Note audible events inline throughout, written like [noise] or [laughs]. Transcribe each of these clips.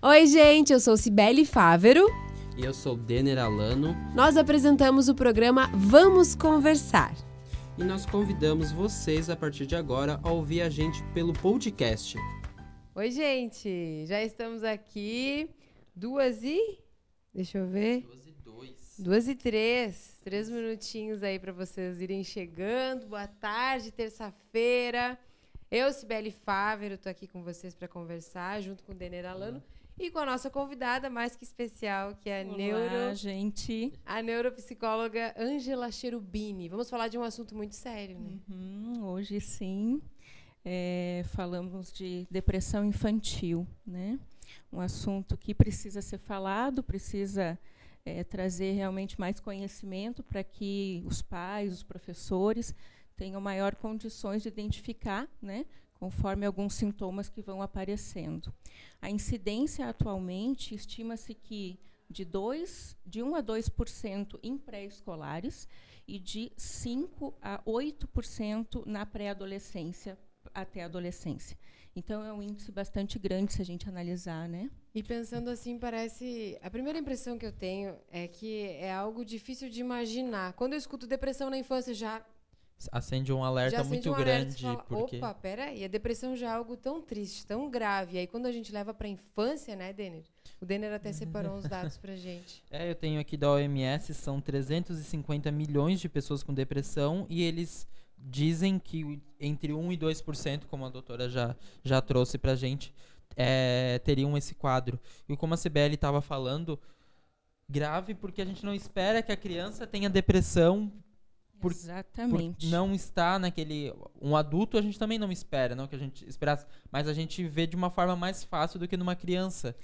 Oi, gente, eu sou Cibele Fávero. E eu sou Denner Alano. Nós apresentamos o programa Vamos Conversar. E nós convidamos vocês a partir de agora a ouvir a gente pelo podcast. Oi, gente, já estamos aqui. Duas e. Deixa eu ver. Duas e dois. Duas e três. Três minutinhos aí para vocês irem chegando. Boa tarde, terça-feira. Eu, Sibeli Fávero, estou aqui com vocês para conversar, junto com o Denner Alano e com a nossa convidada mais que especial, que é a Olá, neuro, gente. a neuropsicóloga Angela Cherubini. Vamos falar de um assunto muito sério, né? Uhum, hoje sim, é, falamos de depressão infantil, né? Um assunto que precisa ser falado, precisa é, trazer realmente mais conhecimento para que os pais, os professores tenham maior condições de identificar, né? Conforme alguns sintomas que vão aparecendo. A incidência atualmente estima-se que de 2, de 1 a 2% em pré-escolares e de 5 a 8% na pré-adolescência até a adolescência. Então é um índice bastante grande se a gente analisar, né? E pensando assim, parece. A primeira impressão que eu tenho é que é algo difícil de imaginar. Quando eu escuto depressão na infância, já Acende um alerta acende muito um alerta, grande. você fala, porque... Opa, peraí, a depressão já é algo tão triste, tão grave. E aí quando a gente leva para a infância, né, Denner? O Denner até separou uns dados pra gente. [laughs] É, eu tenho aqui da OMS, são 350 milhões de pessoas com depressão e eles dizem que entre 1 e 2%, como a doutora já, já trouxe pra gente, é, teriam esse quadro. E como a CBL estava falando, grave porque a gente não espera que a criança tenha depressão por, Exatamente. por não estar naquele um adulto a gente também não espera não que a gente esperasse mas a gente vê de uma forma mais fácil do que numa criança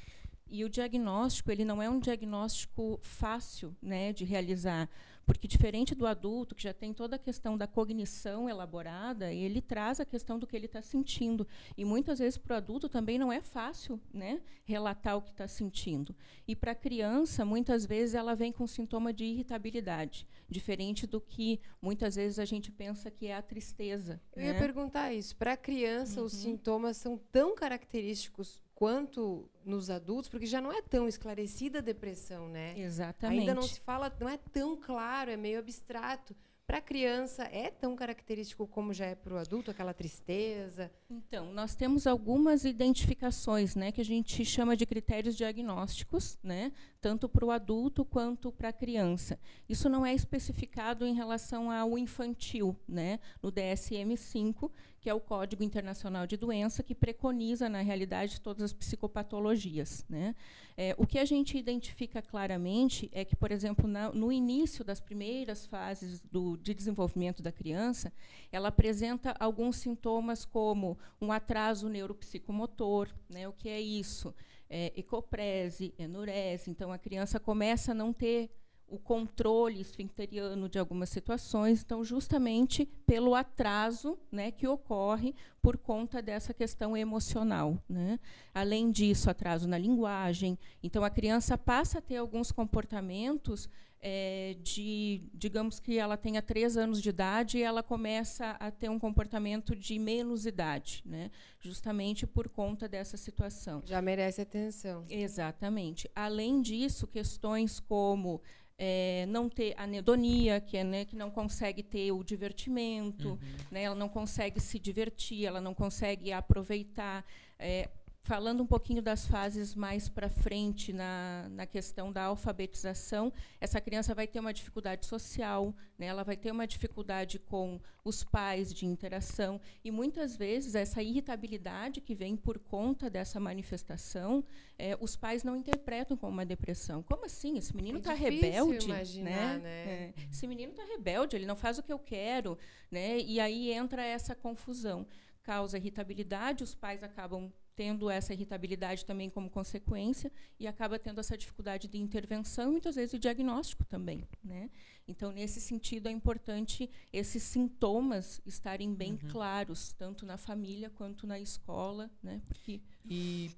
E o diagnóstico, ele não é um diagnóstico fácil né, de realizar, porque diferente do adulto, que já tem toda a questão da cognição elaborada, ele traz a questão do que ele está sentindo. E muitas vezes para o adulto também não é fácil né, relatar o que está sentindo. E para a criança, muitas vezes ela vem com sintoma de irritabilidade, diferente do que muitas vezes a gente pensa que é a tristeza. Eu ia né? perguntar isso. Para a criança, os Uhum. sintomas são tão característicos quanto nos adultos, porque já não é tão esclarecida a depressão, né? Exatamente. Ainda não se fala, não é tão claro, é meio abstrato. Para a criança, é tão característico como já é para o adulto, aquela tristeza? Então, nós temos algumas identificações, né, que a gente chama de critérios diagnósticos, né, tanto para o adulto quanto para a criança. Isso não é especificado em relação ao infantil, né, no DSM-5, que é o Código Internacional de Doença, que preconiza, na realidade, todas as psicopatologias. Né. É, o que a gente identifica claramente é que, por exemplo, na, no início das primeiras fases do, de desenvolvimento da criança, ela apresenta alguns sintomas como um atraso neuropsicomotor, né? O que é isso? É, ecoprese, enurese. Então a criança começa a não ter o controle esfincteriano de algumas situações, então justamente pelo atraso, né, que ocorre por conta dessa questão emocional, né? Além disso, atraso na linguagem. Então a criança passa a ter alguns comportamentos é, de, digamos que ela tenha três anos de idade e ela começa a ter um comportamento de menos idade, né? justamente por conta dessa situação. Já merece atenção. Exatamente. Além disso, questões como é, não ter anedonia, que é né, que não consegue ter o divertimento, Uhum. né, ela não consegue se divertir, ela não consegue aproveitar. é, falando um pouquinho das fases mais para frente na, na questão da alfabetização, essa criança vai ter uma dificuldade social, né, ela vai ter uma dificuldade com os pais de interação e muitas vezes essa irritabilidade que vem por conta dessa manifestação, é, os pais não interpretam como uma depressão. Como assim? Esse menino É está difícil rebelde, imaginar, né? né? É, esse menino está rebelde, ele não faz o que eu quero, né? E aí entra essa confusão, causa irritabilidade, os pais acabam tendo essa irritabilidade também como consequência e acaba tendo essa dificuldade de intervenção e muitas vezes de diagnóstico também, né? Então, nesse sentido, é importante esses sintomas estarem bem Uhum. claros, tanto na família quanto na escola, né? Porque E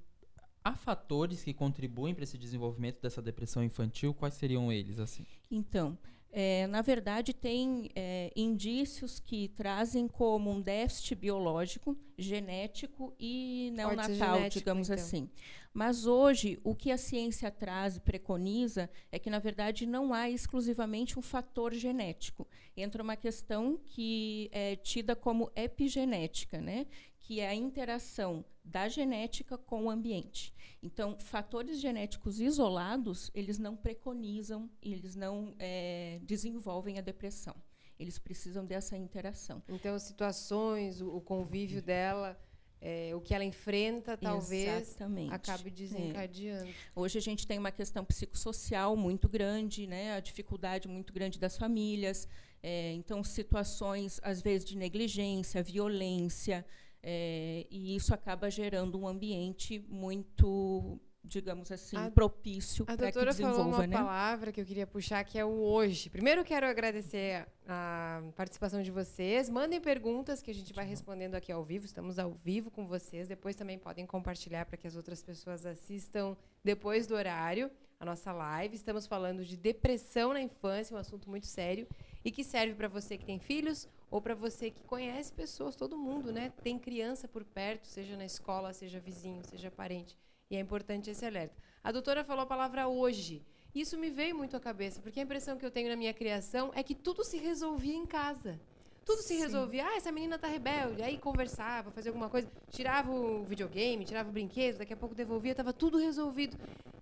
há fatores que contribuem para esse desenvolvimento dessa depressão infantil? Quais seriam eles, assim? Então, É, na verdade, tem é, indícios que trazem como um déficit biológico, genético e neonatal, genético, digamos então. assim. Mas hoje, o que a ciência traz e preconiza é que, na verdade, não há exclusivamente um fator genético. Entra uma questão que é tida como epigenética, né? Que é a interação da genética com o ambiente. Então, fatores genéticos isolados, eles não preconizam, eles não é, desenvolvem a depressão. Eles precisam dessa interação. Então, situações, o, convívio dela, é, o que ela enfrenta, talvez Exatamente. acabe desencadeando. É. Hoje a gente tem uma questão psicossocial muito grande, né? a dificuldade muito grande das famílias. É, então, situações, às vezes, de negligência, violência, é, e isso acaba gerando um ambiente muito, digamos assim, a, propício para que desenvolva. A doutora falou uma né? palavra que eu queria puxar, que é o hoje. Primeiro, quero agradecer a participação de vocês. Mandem perguntas que a gente vai respondendo aqui ao vivo. Estamos ao vivo com vocês. Depois também podem compartilhar para que as outras pessoas assistam depois do horário a nossa live. Estamos falando de depressão na infância, um assunto muito sério e que serve para você que tem filhos ou para você que conhece pessoas, todo mundo, né? Tem criança por perto, seja na escola, seja vizinho, seja parente. E é importante esse alerta. A doutora falou a palavra hoje. Isso me veio muito à cabeça, porque a impressão que eu tenho na minha criação é que tudo se resolvia em casa. Tudo se resolvia. Sim. Ah, essa menina tá rebelde. Aí conversava, fazia alguma coisa, tirava o videogame, tirava o brinquedo, daqui a pouco devolvia, estava tudo resolvido.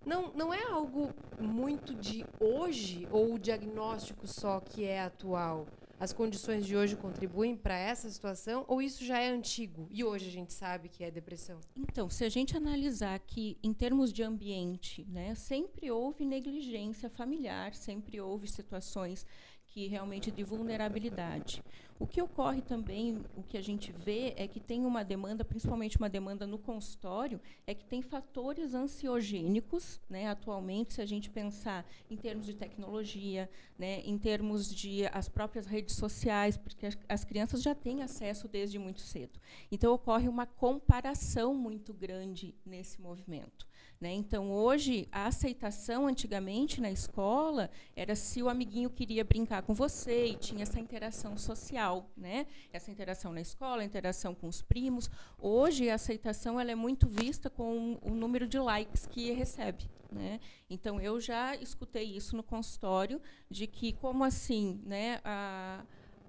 Não, não é algo muito de hoje ou o diagnóstico só que é atual? As condições de hoje contribuem para essa situação ou isso já é antigo e hoje a gente sabe que é depressão? Então, se a gente analisar que em termos de ambiente, né, sempre houve negligência familiar, sempre houve situações que realmente de vulnerabilidade. O que ocorre também, o que a gente vê é que tem uma demanda, principalmente uma demanda no consultório, é que tem fatores ansiogênicos, né, atualmente, se a gente pensar em termos de tecnologia, né, em termos de as próprias redes sociais, porque as, as crianças já têm acesso desde muito cedo. Então ocorre uma comparação muito grande nesse movimento. Né? Então, hoje, a aceitação antigamente na escola era se o amiguinho queria brincar com você e tinha essa interação social, né? essa interação na escola, a interação com os primos. Hoje, a aceitação ela é muito vista com o número de likes que recebe. Né? Então, eu já escutei isso no consultório, de que, como assim, né, a,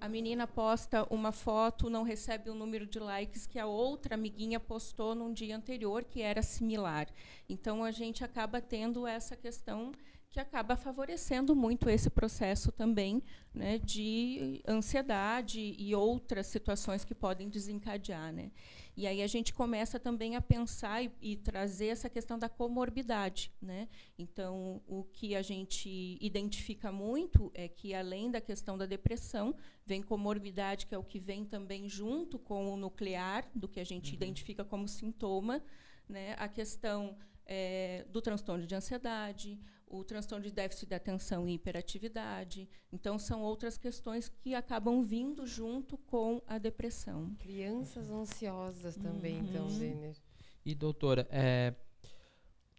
a menina posta uma foto, não recebe o número de likes que a outra amiguinha postou num dia anterior, que era similar. Então, a gente acaba tendo essa questão que acaba favorecendo muito esse processo também né, de ansiedade e outras situações que podem desencadear. Né? E aí a gente começa também a pensar e, e, trazer essa questão da comorbidade. Né? Então, o que a gente identifica muito é que, além da questão da depressão, vem comorbidade, que é o que vem também junto com o nuclear, do que a gente uhum. identifica como sintoma, né? a questão é, do transtorno de ansiedade, o transtorno de déficit de atenção e hiperatividade. Então, são outras questões que acabam vindo junto com a depressão. Crianças ansiosas também, então, uhum. então, Denner. E, doutora, é,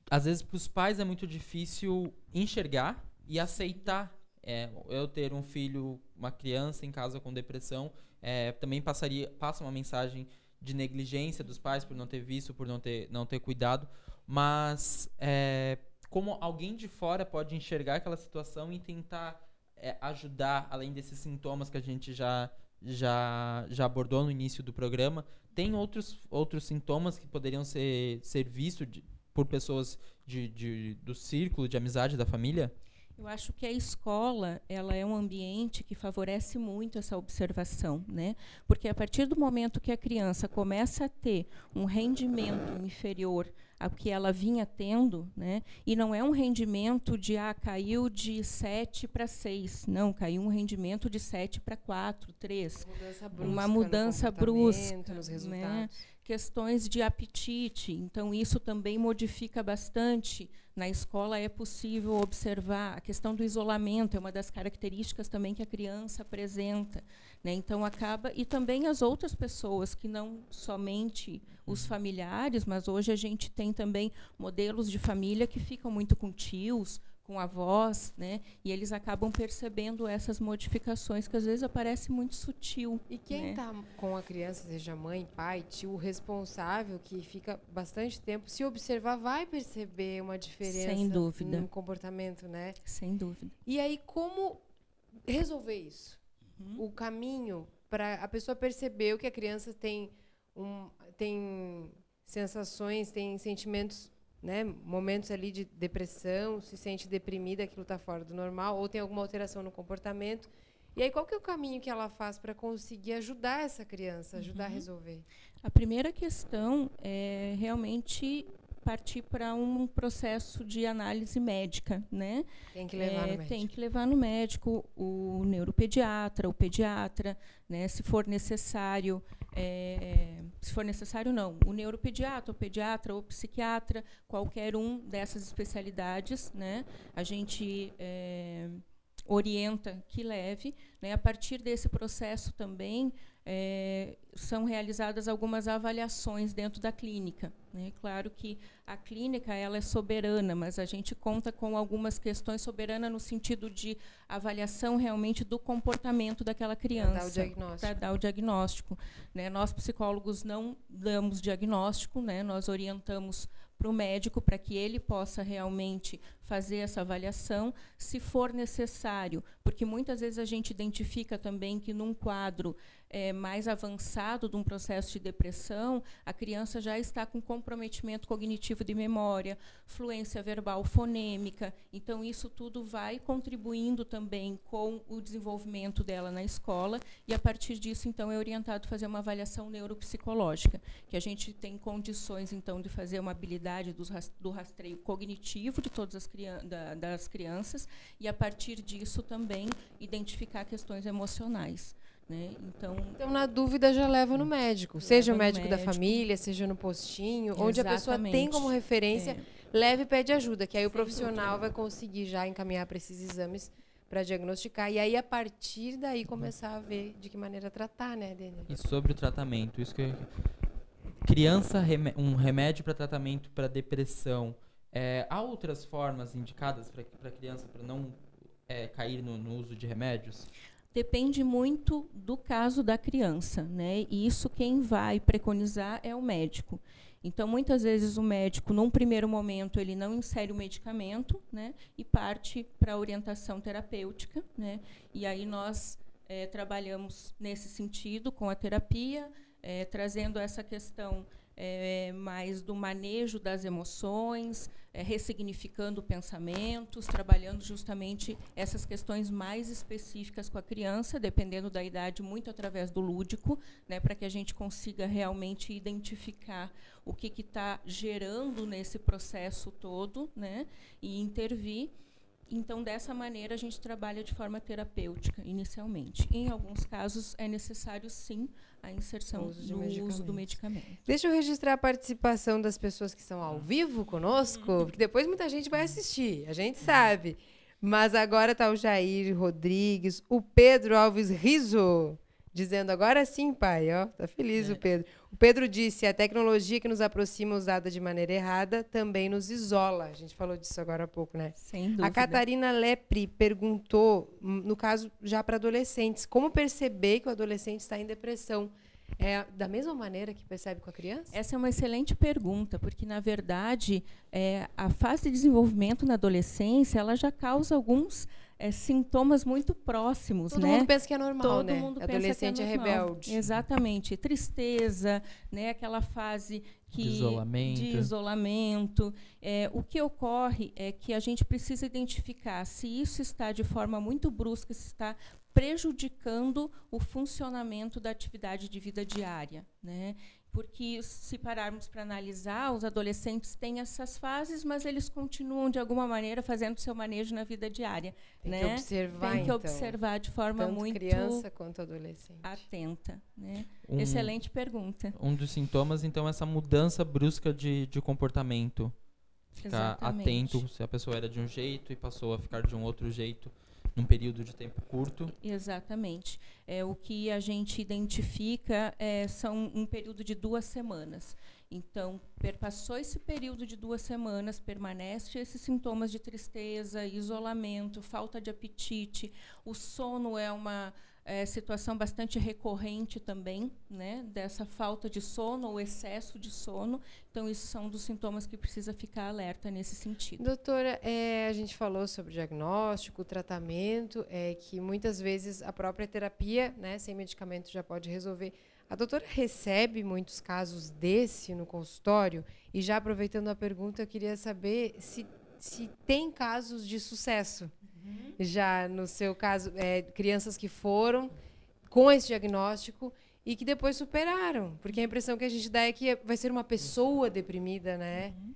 às vezes para os pais é muito difícil enxergar e aceitar é, eu ter um filho, uma criança em casa com depressão, é, também passaria, passa uma mensagem de negligência dos pais por não ter visto, por não ter, não ter cuidado, mas é, como alguém de fora pode enxergar aquela situação e tentar é, ajudar, além desses sintomas que a gente já, já, já abordou no início do programa, tem outros, outros sintomas que poderiam ser, ser vistos de, por pessoas de, de, do círculo de amizade da família? Eu acho que a escola ela é um ambiente que favorece muito essa observação, né? Porque a partir do momento que a criança começa a ter um rendimento inferior ao que ela vinha tendo, né? E não é um rendimento de ah, caiu de 7 para 6, não, caiu um rendimento de 7 para 4, 3. Mudança brusca uma mudança brusca nos né? resultados. Né? Questões de apetite, então isso também modifica bastante na escola é possível observar a questão do isolamento, é uma das características também que a criança apresenta. Né? Então, acaba. E também as outras pessoas, que não somente os uhum. familiares, mas hoje a gente tem também modelos de família que ficam muito com tios, com a voz, né? E eles acabam percebendo essas modificações que às vezes aparece muito sutil. E quem está né? com a criança, seja mãe, pai, tio, responsável, que fica bastante tempo, se observar, vai perceber uma diferença Sem dúvida. no comportamento, né? Sem dúvida. E aí, como resolver isso? Uhum. O caminho para a pessoa perceber que a criança tem, um, tem sensações, tem sentimentos né, momentos ali de depressão, se sente deprimida, aquilo está fora do normal, ou tem alguma alteração no comportamento. E aí, qual que é o caminho que ela faz para conseguir ajudar essa criança, ajudar uhum. a resolver? A primeira questão é realmente partir para um processo de análise médica, né? Tem que levar é, no médico. Tem que levar no médico o neuropediatra, o pediatra, né? Se for necessário, é, se for necessário não, o neuropediatra, o pediatra, o psiquiatra, qualquer um dessas especialidades, né? A gente é, orienta que leve, né? A partir desse processo também é, são realizadas algumas avaliações dentro da clínica. Né? Claro que a clínica ela é soberana, mas a gente conta com algumas questões soberana no sentido de avaliação realmente do comportamento daquela criança. Para dar o diagnóstico. Para dar o diagnóstico. Né? Nós, psicólogos, não damos diagnóstico, né? nós orientamos para o médico para que ele possa realmente fazer essa avaliação, se for necessário, porque muitas vezes a gente identifica também que num quadro é, mais avançado de um processo de depressão, a criança já está com comprometimento cognitivo de memória, fluência verbal fonêmica. Então, isso tudo vai contribuindo também com o desenvolvimento dela na escola, e a partir disso, então, é orientado fazer uma avaliação neuropsicológica, que a gente tem condições, então, de fazer uma habilidade do rastreio cognitivo de todas as da, das crianças, e a partir disso também identificar questões emocionais. Né? Então, então, na dúvida, já leva no médico. Seja o médico, médico, da família, seja no postinho, Exatamente. onde a pessoa tem como referência, é. leve e pede ajuda, que aí Sem o profissional dúvida. vai conseguir já encaminhar para esses exames para diagnosticar. E aí, a partir daí, começar a ver de que maneira tratar, né, Daniel? E sobre o tratamento, isso que eu... criança, um remédio para tratamento para depressão. É, há outras formas indicadas para a criança para não é, cair no, no uso de remédios? Depende muito do caso da criança, né? E isso quem vai preconizar é o médico. Então, muitas vezes o médico, num primeiro momento, ele não insere o medicamento, né? E parte para a orientação terapêutica, né? E aí nós é, trabalhamos nesse sentido com a terapia, é, trazendo essa questão é, mais do manejo das emoções, é, ressignificando pensamentos, trabalhando justamente essas questões mais específicas com a criança, dependendo da idade, muito através do lúdico, né, para que a gente consiga realmente identificar o que está gerando nesse processo todo né, e intervir. Então, dessa maneira, a gente trabalha de forma terapêutica, inicialmente. Em alguns casos, é necessário, sim, a inserção uso do uso do medicamento. Deixa eu registrar a participação das pessoas que estão ao vivo conosco, uhum. porque depois muita gente vai assistir, a gente sabe. Mas agora está o Jair Rodrigues, o Pedro Alves Riso, dizendo agora sim, pai, ó, tá feliz é. o Pedro. O Pedro disse: a tecnologia que nos aproxima usada de maneira errada também nos isola. A gente falou disso agora há pouco, né? Sem dúvida. A Catarina Lepre perguntou, hum, no caso já para adolescentes, como perceber que o adolescente está em depressão? É da mesma maneira que percebe com a criança? Essa é uma excelente pergunta, porque na verdade é, a fase de desenvolvimento na adolescência ela já causa alguns é, sintomas muito próximos, Todo né? mundo pensa que é normal, Todo né? Mundo Adolescente pensa que é, é rebelde. Exatamente, tristeza, né? Aquela fase que, de isolamento. De isolamento. É, o que ocorre é que a gente precisa identificar se isso está de forma muito brusca, se está prejudicando o funcionamento da atividade de vida diária, né? Porque se pararmos para analisar, os adolescentes têm essas fases, mas eles continuam de alguma maneira fazendo seu manejo na vida diária, Tem né? que observar, Tem que então, observar de forma tanto muito criança quanto adolescente. Atenta, né? Um, Excelente pergunta. Um dos sintomas, então, é essa mudança brusca de, de comportamento. Ficar Exatamente. atento se a pessoa era de um jeito e passou a ficar de um outro jeito num período de tempo curto. Exatamente. É, o que a gente identifica é, são um período de duas semanas. Então, perpassou esse período de duas semanas, permanece esses sintomas de tristeza, isolamento, falta de apetite, o sono é uma é, situação bastante recorrente também, né, dessa falta de sono ou excesso de sono. Então, isso são um dos sintomas que precisa ficar alerta nesse sentido. Doutora, é, a gente falou sobre diagnóstico, tratamento, é que muitas vezes a própria terapia, né, sem medicamento, já pode resolver. A doutora recebe muitos casos desse no consultório? E já aproveitando a pergunta, eu queria saber se, se tem casos de sucesso já no seu caso, é, crianças que foram com esse diagnóstico e que depois superaram, porque a impressão que a gente dá é que vai ser uma pessoa deprimida, né? Uhum.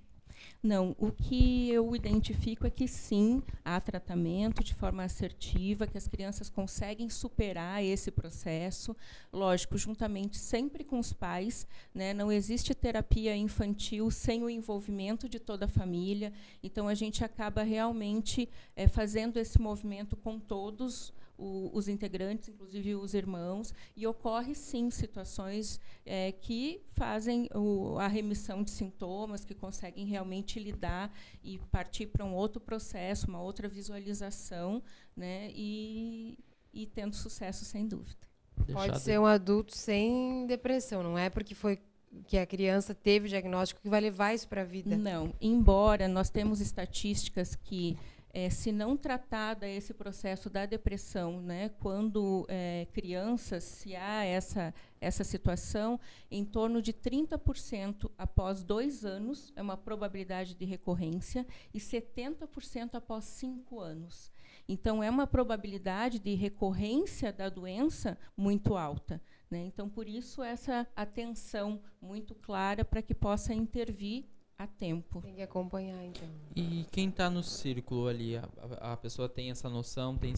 Não, o que eu identifico é que sim, há tratamento de forma assertiva, que as crianças conseguem superar esse processo, lógico, juntamente sempre com os pais. Né? Não existe terapia infantil sem o envolvimento de toda a família, então a gente acaba realmente é, fazendo esse movimento com todos o, os integrantes, inclusive os irmãos, e ocorre sim situações é, que fazem o, a remissão de sintomas, que conseguem realmente lidar e partir para um outro processo, uma outra visualização, né, e, e tendo sucesso sem dúvida. Pode ser um adulto sem depressão, não é porque foi que a criança teve o diagnóstico que vai levar isso para a vida. Não, embora nós temos estatísticas que é, se não tratada esse processo da depressão, né, quando é, crianças, se há essa, essa situação, em torno de 30% após dois anos, é uma probabilidade de recorrência, e 70% após cinco anos. Então, é uma probabilidade de recorrência da doença muito alta. Né? Então, por isso, essa atenção muito clara para que possa intervir a tempo. Tem que acompanhar, então. E quem está no círculo ali, a, a, pessoa tem essa noção, tem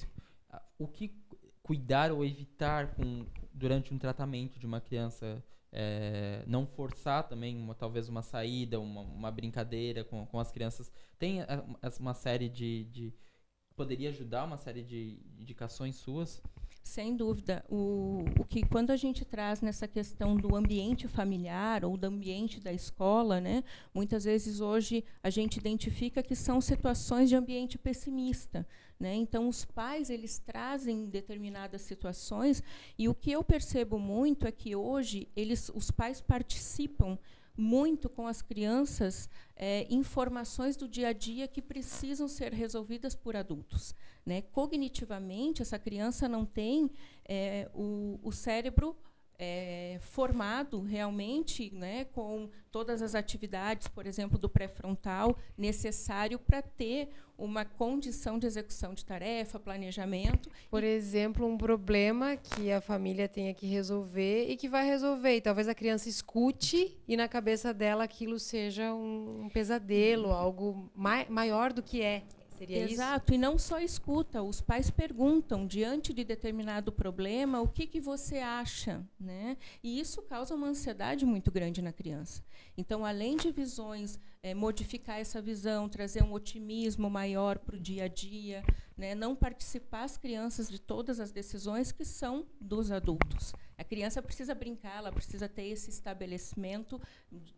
o que cuidar ou evitar com, durante um tratamento de uma criança, é, não forçar também, uma, talvez uma saída, uma, uma brincadeira com, com as crianças. Tem a, uma série de, de, Poderia ajudar uma série de indicações suas? Sem dúvida. O, o que quando a gente traz nessa questão do ambiente familiar ou do ambiente da escola, né, muitas vezes hoje a gente identifica que são situações de ambiente pessimista. Né? Então, os pais eles trazem determinadas situações e o que eu percebo muito é que hoje eles, os pais participam muito com as crianças é, informações do dia a dia que precisam ser resolvidas por adultos. Né? Cognitivamente, essa criança não tem é, o, o cérebro é, formado realmente né, com todas as atividades, por exemplo, do pré-frontal, necessário para ter uma condição de execução de tarefa, planejamento. Por exemplo, um problema que a família tenha que resolver e que vai resolver. E talvez a criança escute e na cabeça dela aquilo seja um, um pesadelo, algo mai maior do que é. Seria Exato, isso? e não só escuta, os pais perguntam diante de determinado problema o que, que você acha, né? E isso causa uma ansiedade muito grande na criança. Então, além de visões, é, modificar essa visão, trazer um otimismo maior para o dia a dia, né? não participar as crianças de todas as decisões que são dos adultos. A criança precisa brincar, ela precisa ter esse estabelecimento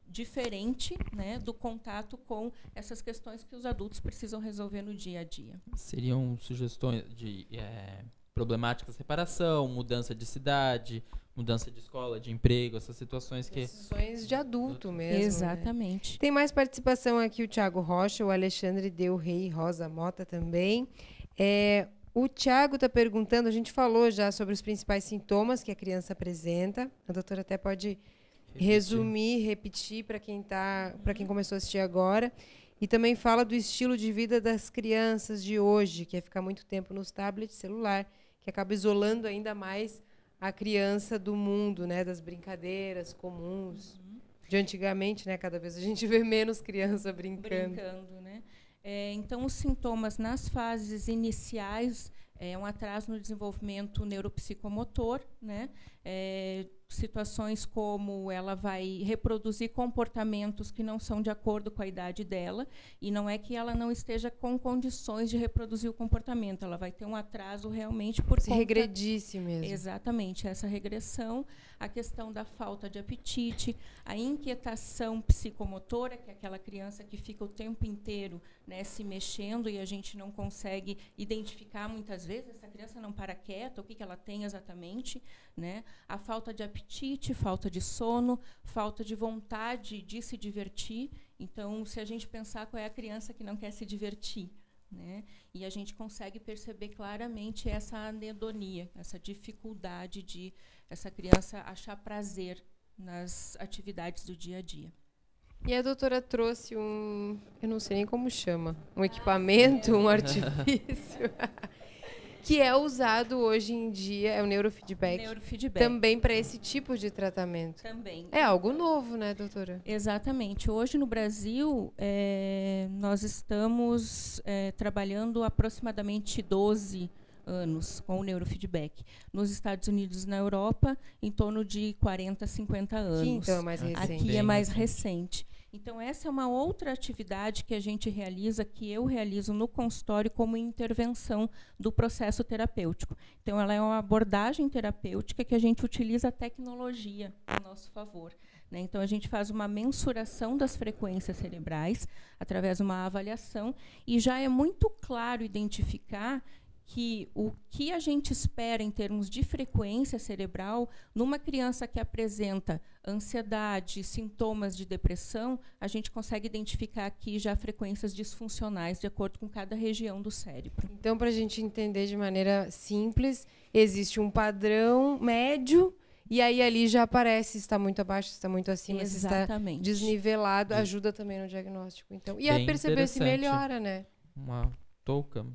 diferente né, do contato com essas questões que os adultos precisam resolver no dia a dia. Seriam sugestões de é, problemáticas de separação, mudança de cidade, mudança de escola, de emprego, essas situações que. Decisões de adulto mesmo. Né? Exatamente. Né? Tem mais participação aqui o Tiago Rocha, o Alexandre Del Rei Rosa Mota também. É, o Tiago está perguntando, a gente falou já sobre os principais sintomas que a criança apresenta. A doutora até pode repetir. resumir, repetir para quem tá, para quem começou a assistir agora. E também fala do estilo de vida das crianças de hoje, que é ficar muito tempo nos tablets celular, que acaba isolando ainda mais a criança do mundo, né, das brincadeiras comuns. Uhum. De antigamente, né, cada vez a gente vê menos criança brincando. Brincando, né? É, então, os sintomas nas fases iniciais é um atraso no desenvolvimento neuropsicomotor, né? É, situações como ela vai reproduzir comportamentos que não são de acordo com a idade dela, e não é que ela não esteja com condições de reproduzir o comportamento, ela vai ter um atraso realmente por Se conta... regredisse mesmo. Exatamente, essa regressão, a questão da falta de apetite, a inquietação psicomotora, que é aquela criança que fica o tempo inteiro né, se mexendo e a gente não consegue identificar muitas vezes, essa criança não para quieta, o que, que ela tem exatamente, né? a falta de apetite, falta de sono, falta de vontade de se divertir. Então, se a gente pensar qual é a criança que não quer se divertir, né? E a gente consegue perceber claramente essa anedonia, essa dificuldade de essa criança achar prazer nas atividades do dia a dia. E a doutora trouxe um, eu não sei nem como chama, um equipamento, um artifício, [laughs] que é usado hoje em dia, é o neurofeedback, Neurofeedback. também para esse tipo de tratamento. Também. É algo novo, né, doutora? Exatamente. Hoje no Brasil, é, nós estamos é, trabalhando aproximadamente 12 anos com o neurofeedback. Nos Estados Unidos e na Europa, em torno de 40, 50 anos. Então é mais recente. Aqui é mais recente. Então, essa é uma outra atividade que a gente realiza, que eu realizo no consultório como intervenção do processo terapêutico. Então, ela é uma abordagem terapêutica que a gente utiliza a tecnologia a nosso favor. né? Então, a gente faz uma mensuração das frequências cerebrais através de uma avaliação e já é muito claro identificar que o que a gente espera em termos de frequência cerebral numa criança que apresenta ansiedade, sintomas de depressão, a gente consegue identificar aqui já frequências disfuncionais de acordo com cada região do cérebro. Então, para a gente entender de maneira simples, existe um padrão médio e aí ali já aparece se está muito abaixo, se está muito acima, se está Exatamente. desnivelado, ajuda também no diagnóstico. Então, e a perceber se melhora, né? Uma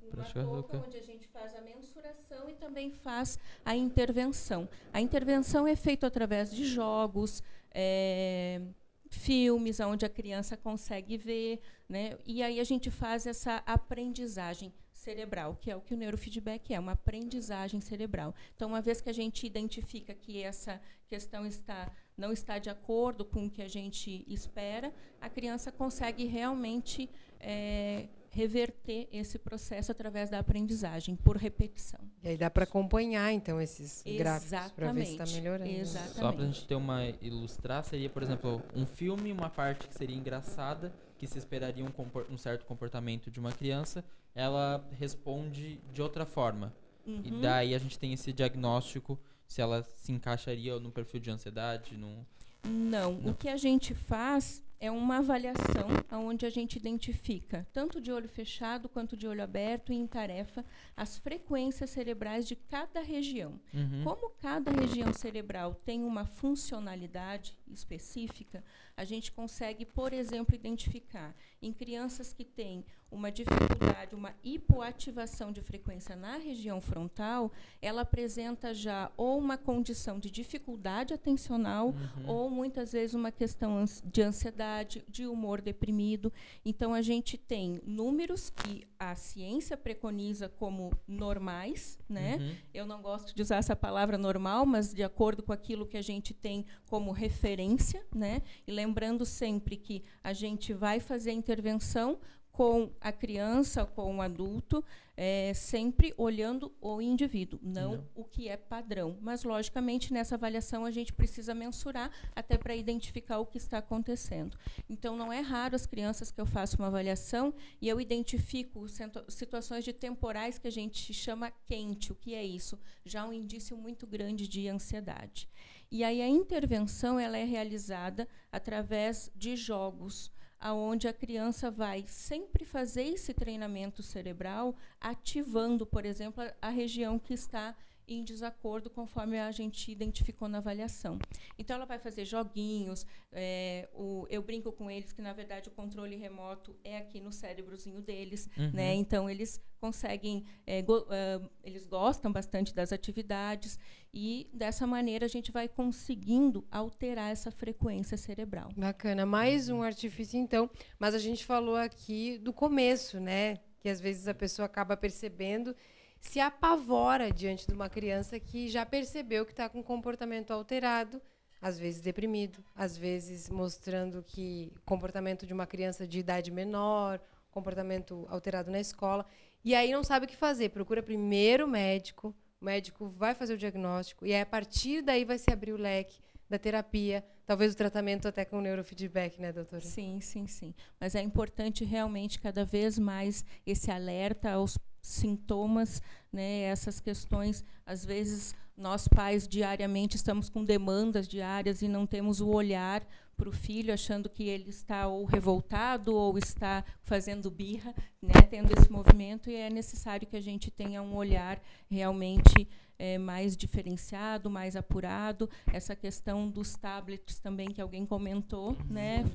praticamente touca touca. onde a gente faz a mensuração e também faz a intervenção. A intervenção é feita através de jogos, é, filmes, onde a criança consegue ver, né? E aí a gente faz essa aprendizagem cerebral, que é o que o neurofeedback é, uma aprendizagem cerebral. Então, uma vez que a gente identifica que essa questão está não está de acordo com o que a gente espera, a criança consegue realmente é, reverter esse processo através da aprendizagem, por repetição. E aí dá para acompanhar, então, esses gráficos para ver se está melhorando. Exatamente. Só pra gente ter uma ilustrar, seria, por exemplo, um filme, uma parte que seria engraçada, que se esperaria um, um certo comportamento de uma criança, ela responde de outra forma. E Uhum. daí a gente tem esse diagnóstico se ela se encaixaria no perfil de ansiedade, num... Não, Não. o que a gente faz é uma avaliação onde a gente identifica, tanto de olho fechado quanto de olho aberto e em tarefa, as frequências cerebrais de cada região. Uhum. Como cada região cerebral tem uma funcionalidade específica, a gente consegue, por exemplo, identificar em crianças que têm uma dificuldade, uma hipoativação de frequência na região frontal, ela apresenta já ou uma condição de dificuldade atencional Uhum. ou muitas vezes uma questão de ansiedade, de humor deprimido. Então a gente tem números que a ciência preconiza como normais, né? Uhum. Eu não gosto de usar essa palavra normal, mas de acordo com aquilo que a gente tem como referência, né? E lembrando sempre que a gente vai fazer a intervenção com a criança, com o adulto, é, sempre olhando o indivíduo, não, Não. o que é padrão. Mas, logicamente, nessa avaliação a gente precisa mensurar até para identificar o que está acontecendo. Então, não é raro as crianças que eu faço uma avaliação e eu identifico situações de temporais que a gente chama quente. O que é isso? Já um indício muito grande de ansiedade. E aí a intervenção ela é realizada através de jogos, aonde a criança vai sempre fazer esse treinamento cerebral, ativando, por exemplo, a, a região que está em desacordo conforme a gente identificou na avaliação. Então ela vai fazer joguinhos, é, o- eu brinco com eles que na verdade o controle remoto é aqui no cérebrozinho deles, Uhum. né? Então eles conseguem, é, go- ah, eles gostam bastante das atividades e dessa maneira a gente vai conseguindo alterar essa frequência cerebral. Bacana. Mais um artifício, então. Mas a gente falou aqui do começo, né? Que às vezes a pessoa acaba percebendo se apavora diante de uma criança que já percebeu que está com comportamento alterado, às vezes deprimido, às vezes mostrando que comportamento de uma criança de idade menor, comportamento alterado na escola, e aí não sabe o que fazer. Procura primeiro o médico, o médico vai fazer o diagnóstico e aí, a partir daí vai se abrir o leque da terapia, talvez o tratamento até com neurofeedback, né, doutora? Sim, sim, sim. Mas é importante realmente cada vez mais esse alerta aos sintomas, né, essas questões, às vezes nós pais diariamente estamos com demandas diárias e não temos o olhar para o filho, achando que ele está ou revoltado ou está fazendo birra, né, tendo esse movimento, e é necessário que a gente tenha um olhar realmente é, mais diferenciado, mais apurado. Essa questão dos tablets também que alguém comentou, né?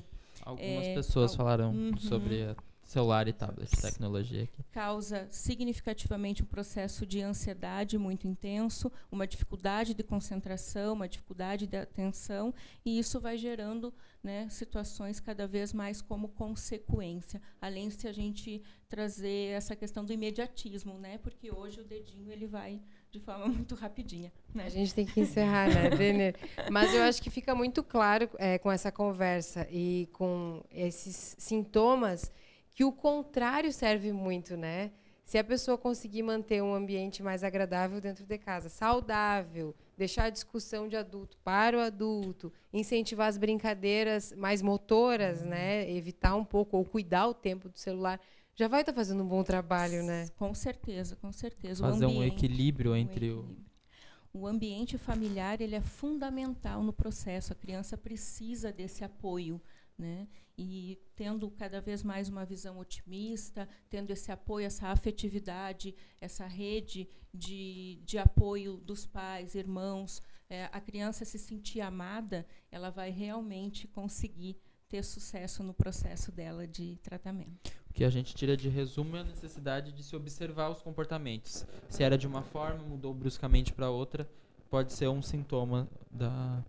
Algumas é, pessoas falaram uhum. sobre a celular e tablet, tecnologia aqui. Causa significativamente um processo de ansiedade muito intenso, uma dificuldade de concentração, uma dificuldade de atenção, e isso vai gerando né, situações cada vez mais como consequência, além de a gente trazer essa questão do imediatismo, né, porque hoje o dedinho ele vai de forma [laughs] muito rapidinha. Né? A gente tem que encerrar, né, Denner? Mas eu acho que fica muito claro é, com essa conversa e com esses sintomas que o contrário serve muito, né? Se a pessoa conseguir manter um ambiente mais agradável dentro de casa, saudável, deixar a discussão de adulto para o adulto, incentivar as brincadeiras mais motoras, né? Evitar um pouco ou cuidar o tempo do celular, já vai estar tá fazendo um bom trabalho, né? Com certeza, com certeza. Fazer ambiente, um equilíbrio entre um equilíbrio. o o ambiente familiar ele é fundamental no processo. A criança precisa desse apoio né? E tendo cada vez mais uma visão otimista, tendo esse apoio, essa afetividade, essa rede de, de apoio dos pais, irmãos, é, a criança se sentir amada, ela vai realmente conseguir ter sucesso no processo dela de tratamento. O que a gente tira de resumo é a necessidade de se observar os comportamentos. Se era de uma forma, mudou bruscamente para outra, pode ser um sintoma da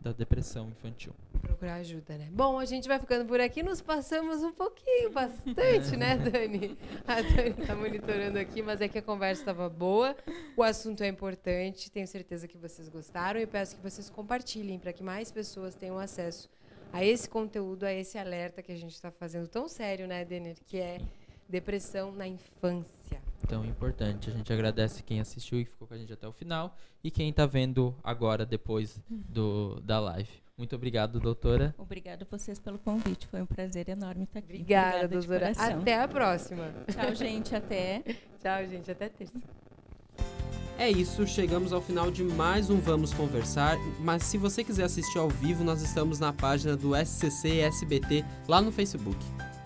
da depressão infantil. Procurar ajuda, né? Bom, a gente vai ficando por aqui. Nos passamos um pouquinho, bastante, né, [laughs] Dani? A Dani está monitorando aqui, mas é que a conversa estava boa. O assunto é importante. Tenho certeza que vocês gostaram e peço que vocês compartilhem para que mais pessoas tenham acesso a esse conteúdo, a esse alerta que a gente está fazendo tão sério, né, Denner? Que é depressão na infância tão importante. A gente agradece quem assistiu e ficou com a gente até o final e quem está vendo agora, depois do, da live. Muito obrigado, doutora. Obrigada a vocês pelo convite. Foi um prazer enorme estar aqui. Obrigada, Obrigada doutora. Até a próxima. Tchau, gente. Até. Tchau, gente. Até terça. É isso, chegamos ao final de mais um Vamos Conversar. Mas se você quiser assistir ao vivo, nós estamos na página do SCC SBT lá no Facebook.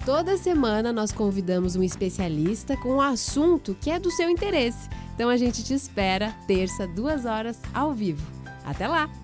Toda semana nós convidamos um especialista com um assunto que é do seu interesse. Então a gente te espera terça, duas horas, ao vivo. Até lá!